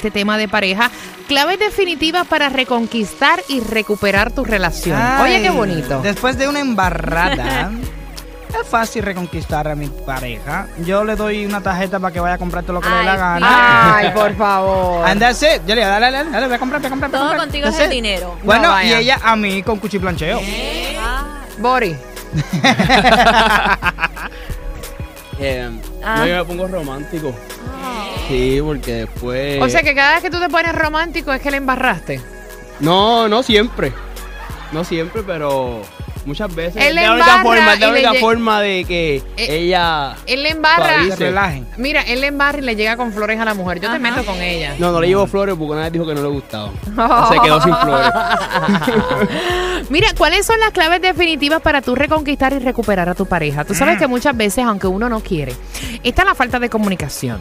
Este tema de pareja. Claves definitivas para reconquistar y recuperar tu relación. Oye, qué bonito. Después de una embarrada, es fácil reconquistar a mi pareja. Yo le doy una tarjeta para que vaya a comprar todo lo que le dé la gana. Ay, por favor. And that's it. Yo le digo, dale, dale, dale, voy a comprar, voy a comprar. Todo comprar. contigo es That's el it. dinero. Bueno, No, y ella a mí con cuchiplancheo. Bori. Eh, Ah. No, yo me pongo romántico. Sí, porque después. O sea que cada vez que tú te pones romántico es que le embarraste. No, no siempre. No siempre, pero muchas veces. Él es la única forma, es la única forma de que Eh, ella. Él le embarra. Se relajen. Mira, él le embarra y le llega con flores a la mujer. Yo te Ajá. meto con ella. No, no le llevo flores porque una vez dijo que no le gustaba. Se quedó sin flores. Mira, ¿cuáles son las claves definitivas para tú reconquistar y recuperar a tu pareja? Tú Mm. sabes que muchas veces, aunque uno no quiere, está la falta de comunicación,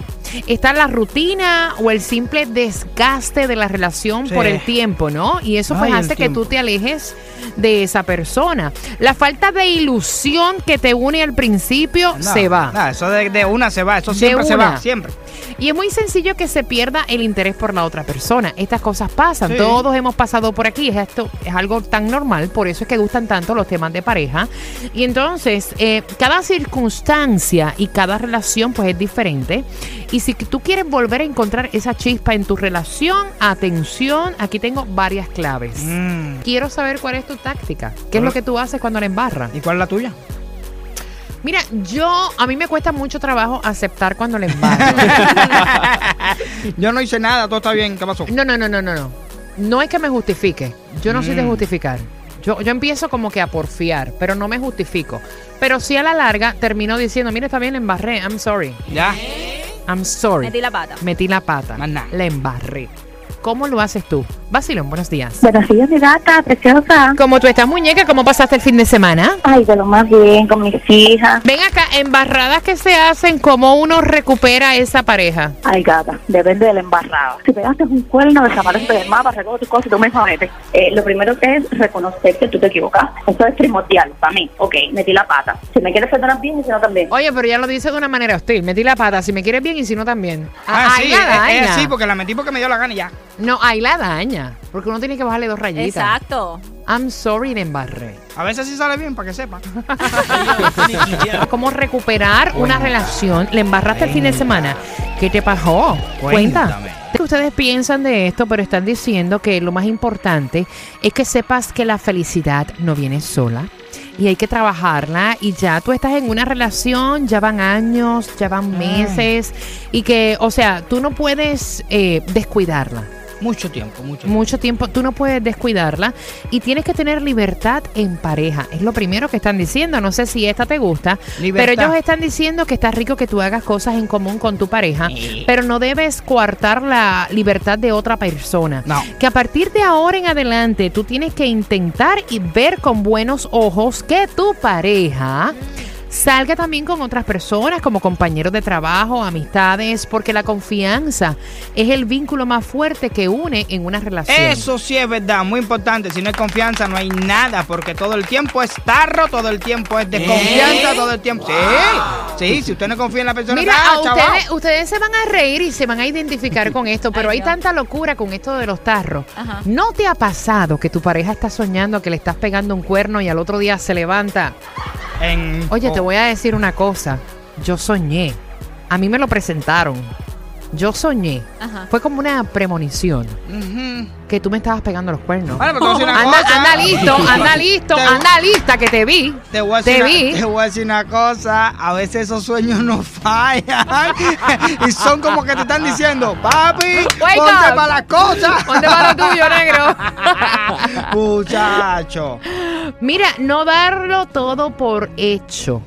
está la rutina o el simple desgaste de la relación Sí. por el tiempo, ¿no? Y eso pues Ay, el hace que tú te alejes de esa persona. La falta de ilusión que te une al principio No, se va. no, eso de, de una se va, eso siempre se va, siempre. Y es muy sencillo que se pierda el interés por la otra persona. Estas cosas pasan. Sí. Todos hemos pasado por aquí. Es esto es algo tan normal. Por eso es que gustan tanto los temas de pareja. Y entonces, eh, cada circunstancia y cada relación pues es diferente. Y si tú quieres volver a encontrar esa chispa en tu relación, atención, aquí tengo varias claves. Mm. Quiero saber cuál es tu táctica. ¿Qué es lo que tú haces cuando la embarras? ¿Y cuál es la tuya? Mira, yo, a mí me cuesta mucho trabajo aceptar cuando embarro. Yo no hice nada, todo está bien. ¿Qué pasó? No, no, no, no, no, no. No es que me justifique. Yo no soy de Mm. justificar. Yo, yo empiezo como que a porfiar, pero no me justifico. Pero sí a la larga termino diciendo, mira, está bien, la embarré. I'm sorry. Ya. I'm sorry. Metí la pata. Metí la pata. Más nada. La embarré. ¿Cómo lo haces tú? Basilón, buenos días. Buenos días, mi gata, preciosa. ¿Cómo tú estás, muñeca? ¿Cómo pasaste el fin de semana? Ay, de lo más bien, con mis hijas. Ven acá, embarradas que se hacen, ¿cómo uno recupera esa pareja? Ay, gata, depende del embarrado. Si pegaste un cuerno, desaparece del mapa, recoge tus cosas y tú misma vete. Eh, lo primero que es reconocer que tú te equivocaste. Eso es primordial para mí. Ok, metí la pata. Si me quieres perdonar bien y si no también. Oye, pero ya lo dice de una manera hostil. Metí la pata, si me quieres bien y si no también. Ah, ahí sí, la es, es daña. así porque la metí porque me dio la gana y ya. No, ahí la daña. Porque uno tiene que bajarle dos rayitas. Exacto. I'm sorry, le embarré. A veces sí sale bien, para que sepa. ¿Cómo recuperar una relación? ¿Le embarraste el fin de semana? ¿Qué te pasó? Cuenta. Cuéntame. ¿Qué ustedes piensan de esto? Pero están diciendo que lo más importante es que sepas que la felicidad no viene sola. Y hay que trabajarla y ya tú estás en una relación, ya van años, ya van meses y que, o sea, tú no puedes eh, descuidarla. Mucho tiempo, mucho tiempo. mucho tiempo, tú no puedes descuidarla y tienes que tener libertad en pareja. Es lo primero que están diciendo. No sé si esta te gusta, Libertad. pero ellos están diciendo que está rico que tú hagas cosas en común con tu pareja, Sí. pero no debes coartar la libertad de otra persona. No. Que a partir de ahora en adelante tú tienes que intentar y ver con buenos ojos que tu pareja salga también con otras personas como compañeros de trabajo, amistades, porque la confianza es el vínculo más fuerte que une en una relación. Eso sí es verdad, muy importante. Si no hay confianza, no hay nada, porque todo el tiempo es tarro, todo el tiempo es desconfianza, todo el tiempo. Sí, sí, si usted no confía en la persona, Mira, ah, ustedes, ustedes se van a reír y se van a identificar con esto, pero Ay, hay Dios. tanta locura con esto de los tarros. Ajá. ¿No te ha pasado que tu pareja está soñando que le estás pegando un cuerno y al otro día se levanta? En- Oye, te voy a decir una cosa. Yo soñé. A mí me lo presentaron. Yo soñé. Ajá. Fue como una premonición que tú me estabas pegando los cuernos. Bueno, pero te voy a decir una Anda, cosa. anda listo, anda listo, Te- anda lista que te vi. Te voy, a Te decir vi. una, te voy a decir una cosa, a veces esos sueños no fallan y son como que te están diciendo, papi, Wake ponte up. para las cosas. ¿Dónde va lo tuyo, negro? Muchacho. Mira, no darlo todo por hecho.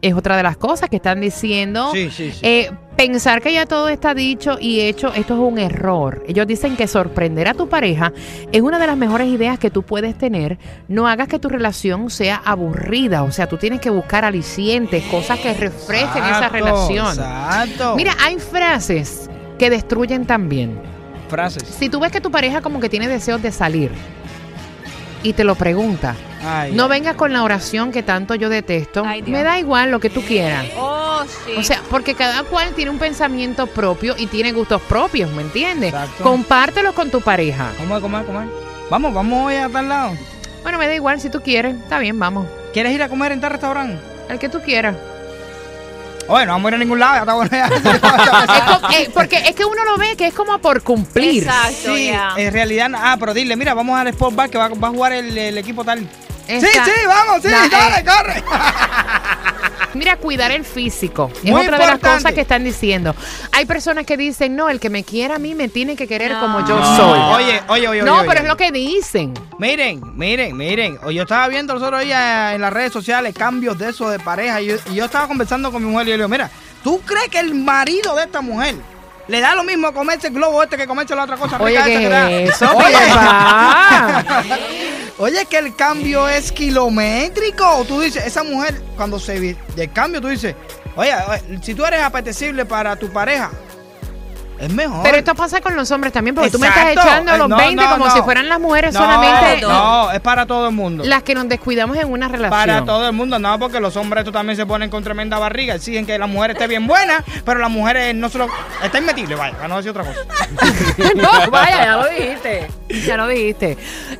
es otra de las cosas que están diciendo. Sí, sí, sí. Eh, pensar que ya todo está dicho y hecho, esto es un error. Ellos dicen que sorprender a tu pareja es una de las mejores ideas que tú puedes tener. No hagas que tu relación sea aburrida, o sea, tú tienes que buscar alicientes, cosas que refresquen esa relación. Exacto. Mira, hay frases que destruyen también. frases. Si tú ves que tu pareja como que tiene deseos de salir y te lo pregunta, Ay, no vengas con la oración que tanto yo detesto. Ay. Me da igual lo que tú quieras. Oh, sí. O sea, porque cada cual tiene un pensamiento propio y tiene gustos propios, ¿me entiendes? Exacto. Compártelo con tu pareja. ¿Cómo es, cómo es, cómo es? Vamos, vamos hoy a tal lado. Bueno, me da igual si tú quieres. Está bien, vamos. ¿Quieres ir a comer en tal restaurante? El que tú quieras. Oye, no vamos a ir a ningún lado, ya está bueno. Es co- eh, porque es que uno lo ve que es como por cumplir. Exacto, Sí, ya. en realidad, ah, pero dile, mira, vamos al Sport Bar que va, va a jugar el, el equipo tal. Sí, sí, vamos, sí, la- eh, dale, corre. Mira, cuidar el físico. Es Muy otra de las cosas que están diciendo. Hay personas que dicen, no, el que me quiera a mí me tiene que querer No. como yo No, soy. Oye, oye, oye. no, oye, pero oye. es lo que dicen. Miren, miren, miren. Yo estaba viendo otro día en las redes sociales cambios de eso de pareja. Y yo, y yo estaba conversando con mi mujer y yo le digo, mira, ¿tú crees que el marido de esta mujer le da lo mismo comerse el globo este que comerse la otra cosa Oye, ¿qué es eso? Oye. Oye, que el cambio es kilométrico. Tú dices, esa mujer, cuando se del cambio, tú dices, oye, oye, si tú eres apetecible para tu pareja, es mejor. Pero esto pasa con los hombres también, porque tú me estás echando Eh, los no, 20 no, como no. si fueran las mujeres no, solamente No, es para todo el mundo. las que nos descuidamos en una relación. Para todo el mundo, no, porque los hombres estos también se ponen con tremenda barriga, exigen que la mujer esté bien buena, pero la mujer eh, no solo está inmetible, vaya, para no decir otra cosa. no, vaya, ya lo dijiste. Ya lo dijiste.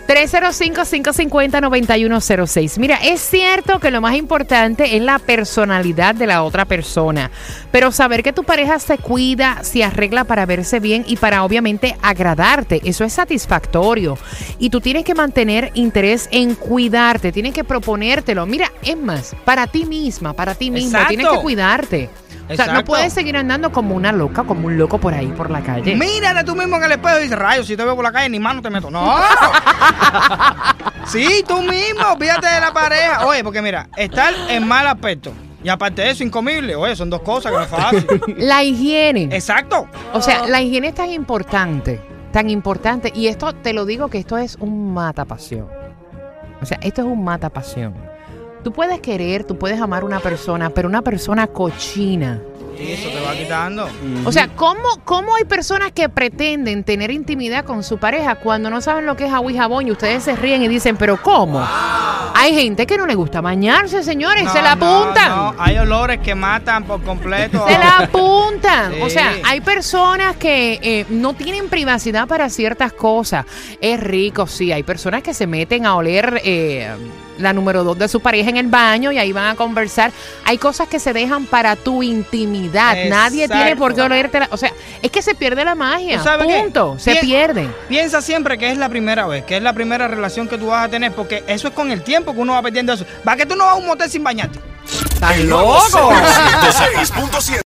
305-550-9106. Mira, es cierto que lo más importante es la personalidad de la otra persona, pero saber que tu pareja se cuida, se arregla para verse bien y para obviamente agradarte, eso es satisfactorio. Y tú tienes que mantener interés en cuidarte, tienes que proponértelo. Mira, es más, para ti misma, para ti Exacto. tienes que cuidarte. O sea, no puedes seguir andando como una loca, como un loco por ahí, por la calle. Mírate tú mismo en el espejo y dices, rayos, si te veo por la calle, ni mano te meto. No. sí, tú mismo, fíjate de la pareja. Oye, porque mira, estar en mal aspecto y aparte de eso, incomible, oye, son dos cosas que no es fácil. La higiene. Exacto. O sea, la higiene es tan importante, tan importante. Y esto, te lo digo que esto es un mata pasión. O sea, esto es un mata pasión. Tú puedes querer, tú puedes amar a una persona, pero una persona cochina. Y eso te va quitando. O sea, ¿cómo, ¿cómo hay personas que pretenden tener intimidad con su pareja cuando no saben lo que es agua y jabón y ustedes se ríen y dicen, pero ¿cómo? Hay gente que no le gusta bañarse, señores, No, se la apuntan. no, hay olores que matan por completo. Se la apuntan. O sea, hay personas que eh, no tienen privacidad para ciertas cosas. Es rico, sí. Hay personas que se meten a oler eh, la número dos de su pareja en el baño y ahí van a conversar. Hay cosas que se dejan para tu intimidad. Nadie tiene por qué olerte. la- o sea, es que se pierde la magia. Punto. Se Pien- pierde. Piensa siempre que es la primera vez, que es la primera relación que tú vas a tener, porque eso es con el tiempo que uno va perdiendo eso. Va que tú no vas a un motel sin bañarte. ¡Estás loco! Sol 106.7.